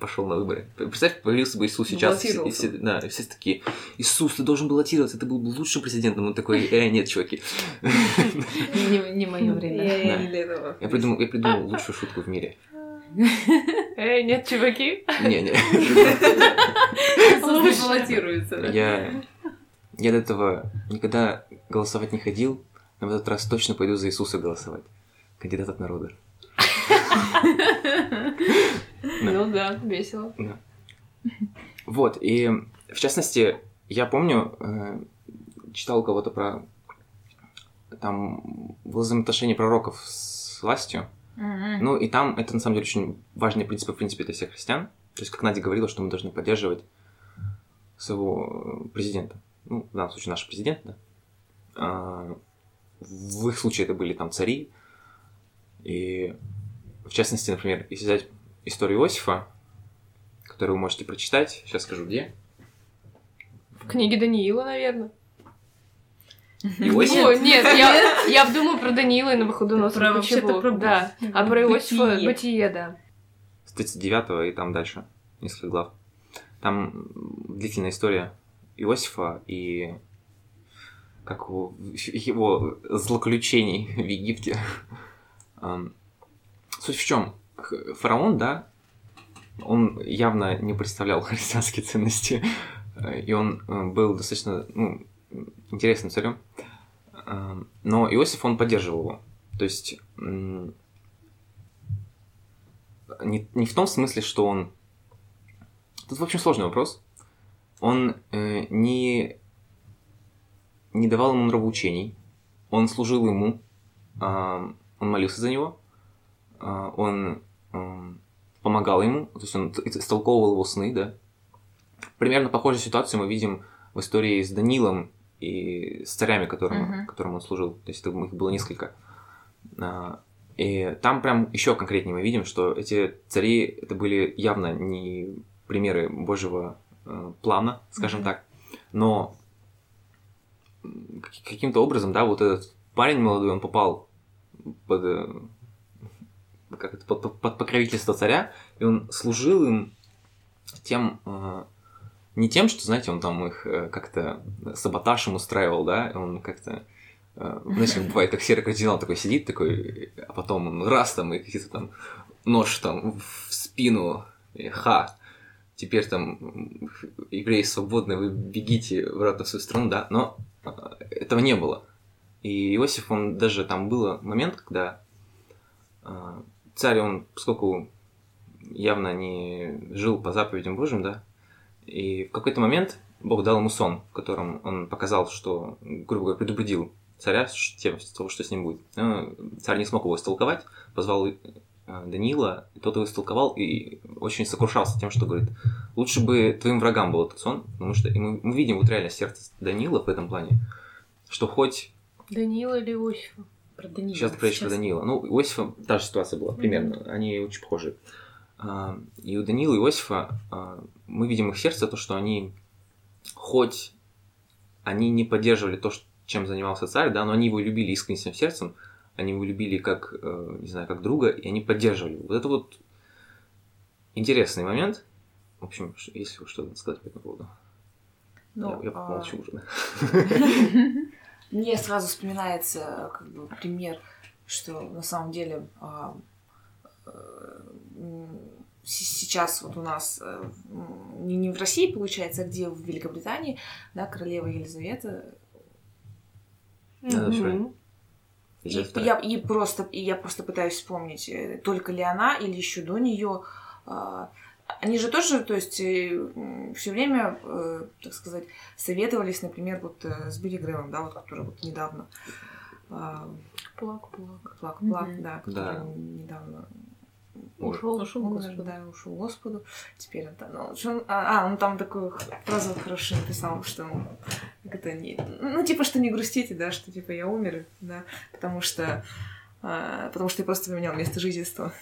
пошел на выборы. Представь, появился бы Иисус сейчас, и все, да, и все такие, Иисус, ты должен баллотироваться, ты был бы лучшим президентом. Он такой, э, нет, чуваки. Не, не мое время. Я, не придумал, я придумал лучшую шутку в мире. Эй, нет, чуваки. Иисус не баллотируется? Я, я до этого никогда голосовать не ходил, но в этот раз точно пойду за Иисуса голосовать. Кандидат от народа. Ну да, весело. Вот, и в частности, я помню, э, читал у кого-то про там взаимоотношения пророков с властью. Ну, и там это на самом деле очень важные принципы, в принципе, для всех христиан. То есть, как Надя говорила, что мы должны поддерживать своего э, президента. Ну, в данном случае наш президент, да. А, В их случае это были там цари. И в частности, например, если взять историю Иосифа, которую вы можете прочитать, сейчас скажу где. В книге Даниила, наверное. Иосиф? О, нет, я, я думаю про Даниила и Навуходоносора. Про- вообще-то Почему? про- Да, а про Иосифа Бытие. Бытие, да. с 39 и там дальше, несколько глав. Там длительная история Иосифа и как его, его злоключений в Египте. Суть в чем? Фараон, да, он явно не представлял христианские ценности, э, и он э, был достаточно ну, интересным царем. Но Иосиф, он поддерживал его. То есть не, не в том смысле, что он... Тут, в общем, сложный вопрос. Он э, не, не давал ему нравоучений, он служил ему, а, он молился за него, а, он ам, помогал ему, то есть он истолковывал его сны, да. Примерно похожую ситуацию мы видим в истории с Данилом и с царями, которым, Мгм. которым он служил. То есть это, их было несколько. А, и там прям еще конкретнее мы видим, что эти цари это были явно не примеры Божьего э, плана, скажем Мгм. так, но каким-то образом, да, вот этот парень молодой, он попал под, э, как это, под, под- покровительство царя, и он служил им тем, э, не тем, что, знаете, он там их э, как-то саботаж им устраивал, да, он как-то знаете, как бывает, как серый кардинал такой сидит, такой, а потом он раз там и какие-то там нож там в спину, и ха, теперь там евреи свободны, вы бегите обратно в свою страну, да, но э, этого не было. И Иосиф, он даже там был момент, когда э, царь, он, поскольку явно не жил по заповедям Божьим, да, и в какой-то момент Бог дал ему сон, в котором он показал, что, грубо говоря, предупредил царя тем, того, что с ним будет. Царь не смог его истолковать, позвал э, Даниила, и тот его истолковал и очень сокрушался тем, что говорит, лучше бы твоим врагам был этот сон, потому что и мы, мы видим вот реально сердце Даниила в этом плане, что хоть... Даниила или Иосифа? Про Даниила. Сейчас ты про Даниила. Ну, у Иосифа та же ситуация была, примерно. Mm-hmm. Они очень похожи. А, и у Даниила и Иосифа а, мы видим их сердце, то, что они хоть они не поддерживали то, чем занимался царь, да, но они его любили искренним сердцем, они его любили как, э, не знаю, как друга, и они поддерживали. Вот это вот интересный момент. В общем, если вы что-то сказать по этому поводу. Ну, я, я а... молчу уже. Мне сразу вспоминается как бы пример, что на самом деле а, э, сейчас вот у нас э, не, не в России, получается, а где в Великобритании, да, королева Елизавета. Да, mm-hmm. И, я, и, просто, и я просто пытаюсь вспомнить, э, только ли она или еще до нее. А, они же тоже, то есть, э, все время, так сказать, советовались, например, вот с Билли Грэмом, да, вот, который вот недавно... Плак-плак. Плак-плак, mm-hmm. да, который да. недавно Ушел, ушел, Господу. да, ушел Господу. Теперь он там, ну, он, а, он там такую фразу хорошую написал, что это не, ну типа что не грустите, да, что типа я умер, да, потому что а, потому что я просто поменял место жительства.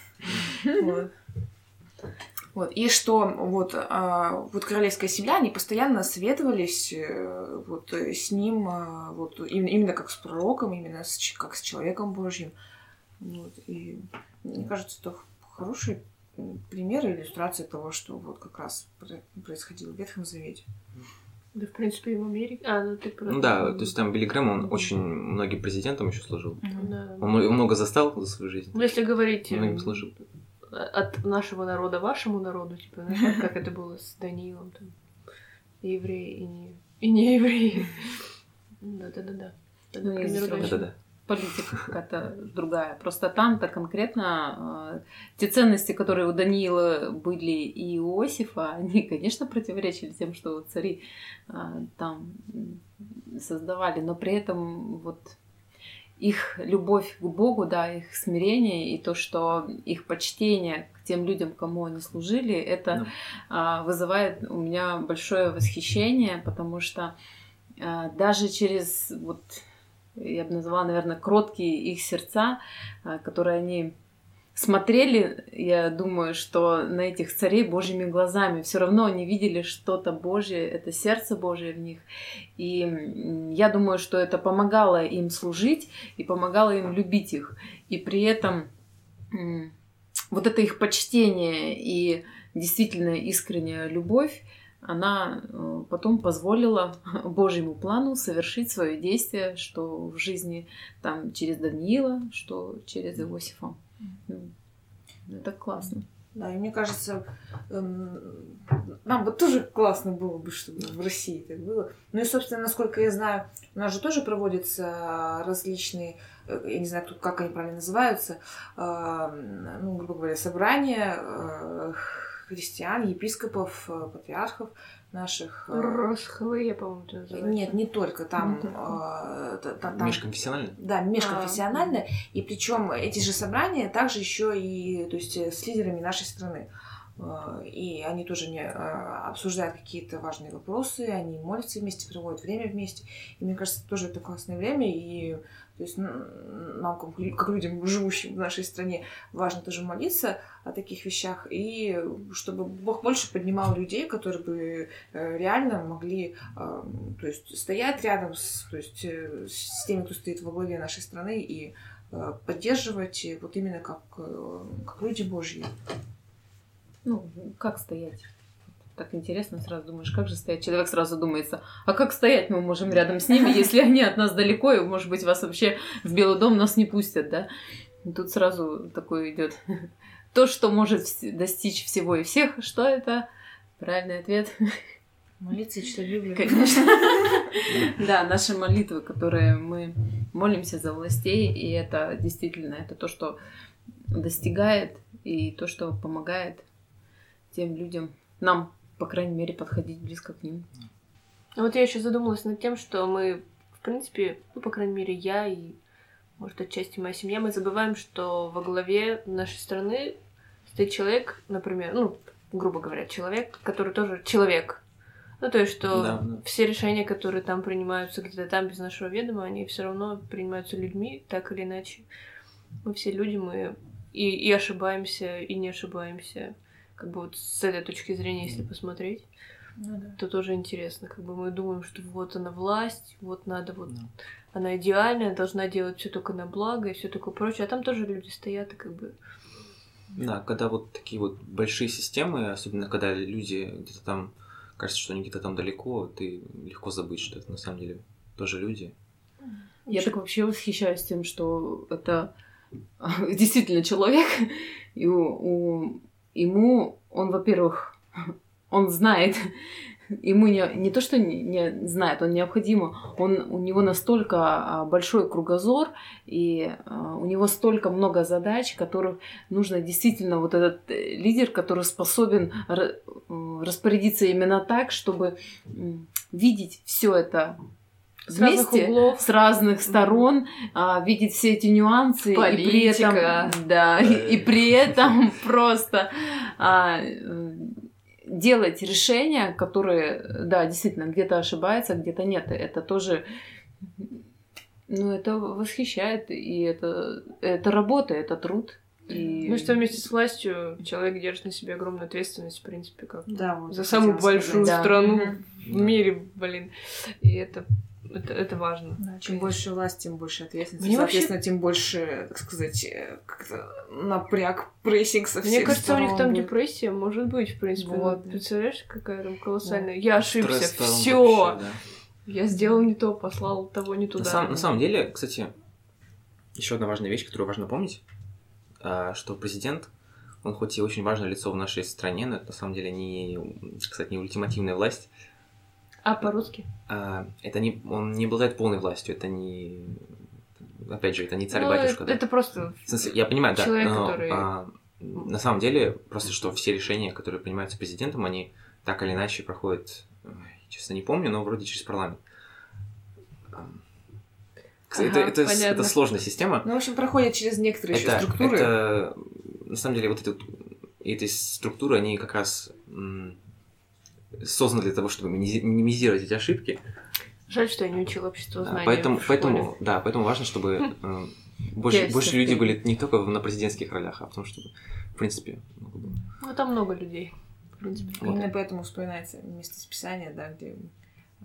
Вот. Вот. И что вот, а, вот королевская семья, они постоянно советовались э, вот, с ним, а, вот, именно, именно как с пророком, именно с, как с человеком Божьим. Вот. И мне кажется, это хороший пример и иллюстрация того, что вот как раз происходило в Ветхом Завете. Да, в принципе, и в Америке. А, ну ты про... Ну да, то есть там Билли Грэм, он очень многим президентом еще служил. Да. Он много застал за свою жизнь. Ну, если говорить... Многим служил. От нашего народа вашему народу, типа, как это было с Даниилом, там, и евреи, и не, и не евреи. Да-да-да. Ну, да-да-да политика какая-то другая. Просто там-то конкретно э, те ценности, которые у Даниила были и у Иосифа, они, конечно, противоречили тем, что цари э, там создавали, но при этом вот их любовь к Богу, да, их смирение и то, что их почтение к тем людям, кому они служили, это да. вызывает у меня большое восхищение, потому что а, даже через вот я бы назвала, наверное, кроткие их сердца, а, которые они смотрели, я думаю, что на этих царей Божьими глазами. Все равно они видели что-то Божье, это сердце Божье в них. И я думаю, что это помогало им служить и помогало им любить их. И при этом вот это их почтение и действительно искренняя любовь, она э, потом позволила Божьему плану совершить свое действие, что в жизни там через Даниила, что через Иосифа. Ну, это классно. Да, и мне кажется, эм, нам бы тоже классно было бы, чтобы в России так было. Ну и, собственно, насколько я знаю, у нас же тоже проводятся различные, э, я не знаю, как они правильно называются, э, ну, грубо говоря, собрания христиан, епископов, э, патриархов наших. Э, Росхвые, по-моему, называется. Нет, не только там. Не только. Э, там межконфессионально? Да, межконфессионально. А. И причем эти же собрания также еще и то есть, с лидерами нашей страны. И они тоже не обсуждают какие-то важные вопросы, они молятся вместе, проводят время вместе. И мне кажется, тоже это классное время, и то есть нам, как людям, живущим в нашей стране, важно тоже молиться о таких вещах, и чтобы Бог больше поднимал людей, которые бы э, реально могли э, то есть, стоять рядом с, то есть, э, с теми, кто стоит во главе нашей страны, и поддерживать вот именно как, как люди Божьи. Ну, как стоять? Так интересно, сразу думаешь, как же стоять? Человек сразу думается, а как стоять мы можем рядом с ними, если они от нас далеко, и, может быть, вас вообще в Белый дом нас не пустят, да? И тут сразу такой идет то, что может достичь всего и всех, что это? Правильный ответ. Молиться и читать Библию. Конечно. Да, наши молитвы, которые мы молимся за властей, и это действительно, это то, что достигает, и то, что помогает тем людям, нам, по крайней мере, подходить близко к ним. Вот я еще задумалась над тем, что мы, в принципе, ну, по крайней мере, я и, может, отчасти моя семья, мы забываем, что во главе нашей страны стоит человек, например, ну, грубо говоря, человек, который тоже человек. Ну, то есть, что да, да. все решения, которые там принимаются где-то там без нашего ведома, они все равно принимаются людьми, так или иначе. Мы все люди, мы и, и ошибаемся, и не ошибаемся. Как бы вот с этой точки зрения, если посмотреть, ну, да. то тоже интересно. Как бы мы думаем, что вот она власть, вот надо вот да. она идеальная, должна делать все только на благо и все такое прочее. А там тоже люди стоят и как бы. Да, когда вот такие вот большие системы, особенно когда люди где-то там кажется, что они где-то там далеко, ты легко забыть, что это на самом деле тоже люди. Я так вообще восхищаюсь тем, что это действительно человек, и у, у, ему он, во-первых, он знает, ему не, не то, что не, не знает, он необходимо, он, у него настолько а, большой кругозор, и а, у него столько много задач, которых нужно действительно вот этот э, лидер, который способен распорядиться именно так, чтобы видеть все это с вместе углов. с разных сторон, а, видеть все эти нюансы Политика. и при этом да, и при этом просто а, делать решения, которые, да, действительно, где-то ошибается, где-то нет. Это тоже, ну, это восхищает, и это, это работа, это труд. И... Ну что вместе с властью человек держит на себе огромную ответственность, в принципе, как да, вот, за самую большую сказать. страну да. в мире, блин. И это это, это важно. Да, чем больше власть, тем больше ответственности. Мне Соответственно, вообще... тем больше, так сказать, э, напряг, прессинг со всех Мне кажется, сторон у них там депрессия может быть, в принципе. Вот. Ну, представляешь, какая там колоссальная. Да. Я ошибся, все. Да. Я сделал не то, послал того не туда. На, сам, на самом деле, кстати, еще одна важная вещь, которую важно помнить, а, что президент, он хоть и очень важное лицо в нашей стране, но это на самом деле не, кстати, не ультимативная власть, а по-русски? А, это не, он не обладает полной властью, это не... Опять же, это не царь-батюшка. Ну, да? Это просто В смысле, Я понимаю, человек, да, но который... а, на самом деле, просто что все решения, которые принимаются президентом, они так или иначе проходят, честно не помню, но вроде через парламент. Ага, это, это, это сложная система. Ну, в общем, проходят через некоторые это, еще структуры. Это, на самом деле, вот эти, эти структуры, они как раз создан для того, чтобы минимизировать эти ошибки. Жаль, что я не учила общество знаний. Да, поэтому, поэтому, да, поэтому важно, чтобы э, больше, больше людей были не только на президентских ролях, а потому что, в принципе, много было. Ну, там много людей, в принципе. Вот. Именно поэтому вспоминается место списания, да, где Э,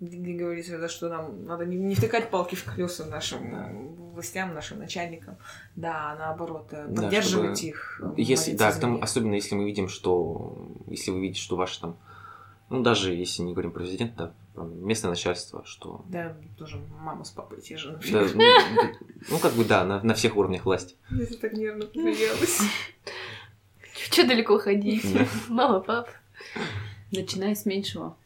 где говорится, да, что нам надо не, не втыкать палки в колеса нашим да. властям, нашим начальникам, да, наоборот, э, поддерживать да, их. Если, да, там, особенно если мы видим, что если вы видите, что ваше там, ну даже если не говорим про президента, да, местное начальство, что... Да, тоже мама с папой те же, например. Да, ну, ну, как бы да, на, на всех уровнях власти. Я так нервно посмеялась. Че далеко ходить? Мама, пап. Начинай с меньшего.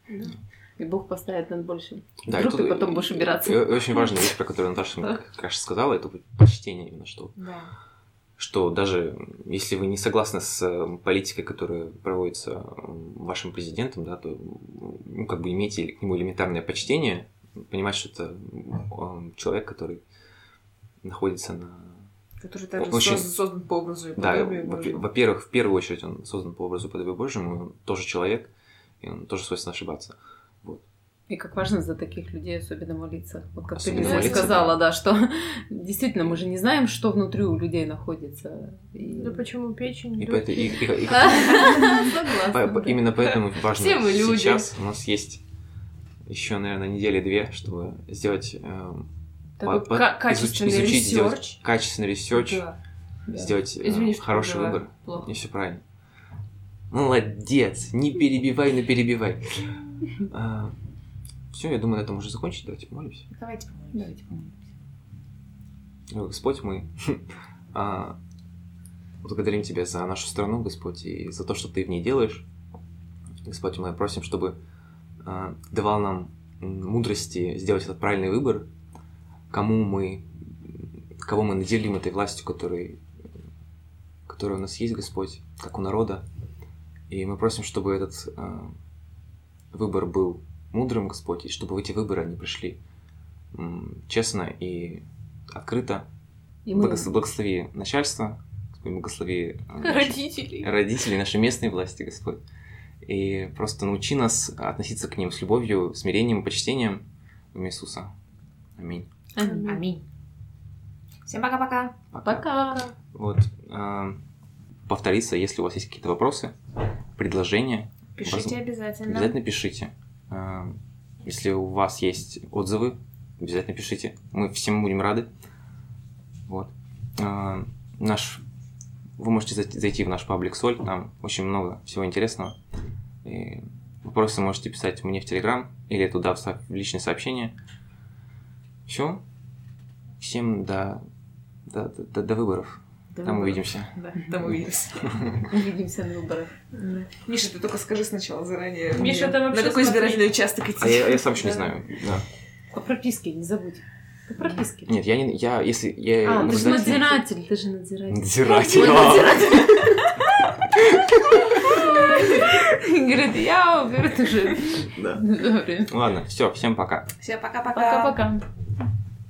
И Бог поставит над большим. Да, Вдруг ты потом будешь убираться. очень важная вещь, про которую Наташа, кажется, сказала, это почтение именно, что... Да. Что даже если вы не согласны с э, политикой, которая проводится вашим президентом, да, то ну, как бы имейте к нему элементарное почтение, понимать, что это человек, который находится на Который также очень... создан по образу и подобию Да, во-первых, в первую очередь он создан по образу и подобию Божьему, он тоже человек, и он тоже свойственно ошибаться. И как важно за таких людей особенно молиться. Вот как особенно ты молиться, сказала, да. да, что действительно мы же не знаем, что внутри у людей находится. И... Да почему печень? И поэтому, и, и, и, Именно поэтому важно Все мы люди. сейчас у нас есть еще, наверное, недели две, чтобы сделать эм, качественный изучить, сделать качественный research, сделать э, Извини, хороший выбор. Плохо. И все правильно. Молодец! Не перебивай, не перебивай. Все, я думаю, на этом уже закончить. Давайте помолимся. Давайте помолимся. Давайте помолимся. Господь, мы а, благодарим Тебя за нашу страну, Господь, и за то, что Ты в ней делаешь. Господь, мы просим, чтобы а, Ты давал нам мудрости сделать этот правильный выбор, кому мы, кого мы наделим этой властью, которой, которая у нас есть, Господь, как у народа. И мы просим, чтобы этот а, выбор был мудрым, Господь, и чтобы в эти выборы они пришли честно и открыто. И мы Благос- Благослови начальство, Господь, благослови э, наши- Родителей. родителей, нашей местной власти, Господь. И просто научи нас относиться к ним с любовью, смирением и почтением в имя Иисуса. Аминь. Аминь. Аминь. Всем пока-пока. Пока. Вот. э, повториться, если у вас есть какие-то вопросы, предложения, Пишите Воз- обязательно. обязательно пишите. Э, Если у вас есть отзывы, обязательно пишите. Мы всем будем рады. Вот. Э, Наш... Вы можете зайти в наш паблик Соль, там очень много всего интересного. И вопросы можете писать мне в Телеграм или туда в, со- в личные сообщения. Все. Всем до, до, до, до выборов. До Там выборов. увидимся. Да, там увидимся. Увидимся на выборах. Миша, ты только скажи сначала заранее. Миша, там вообще На какой избирательный участок идти? А я, я сам еще не знаю. Да. По прописке, не забудь. По прописке. Нет, я не. Я, если я А, ты же надзиратель, ты же надзиратель. Надзиратель. Говорит, я Говорит уже. Да. Ладно, все, всем пока. Все, пока-пока. Пока-пока.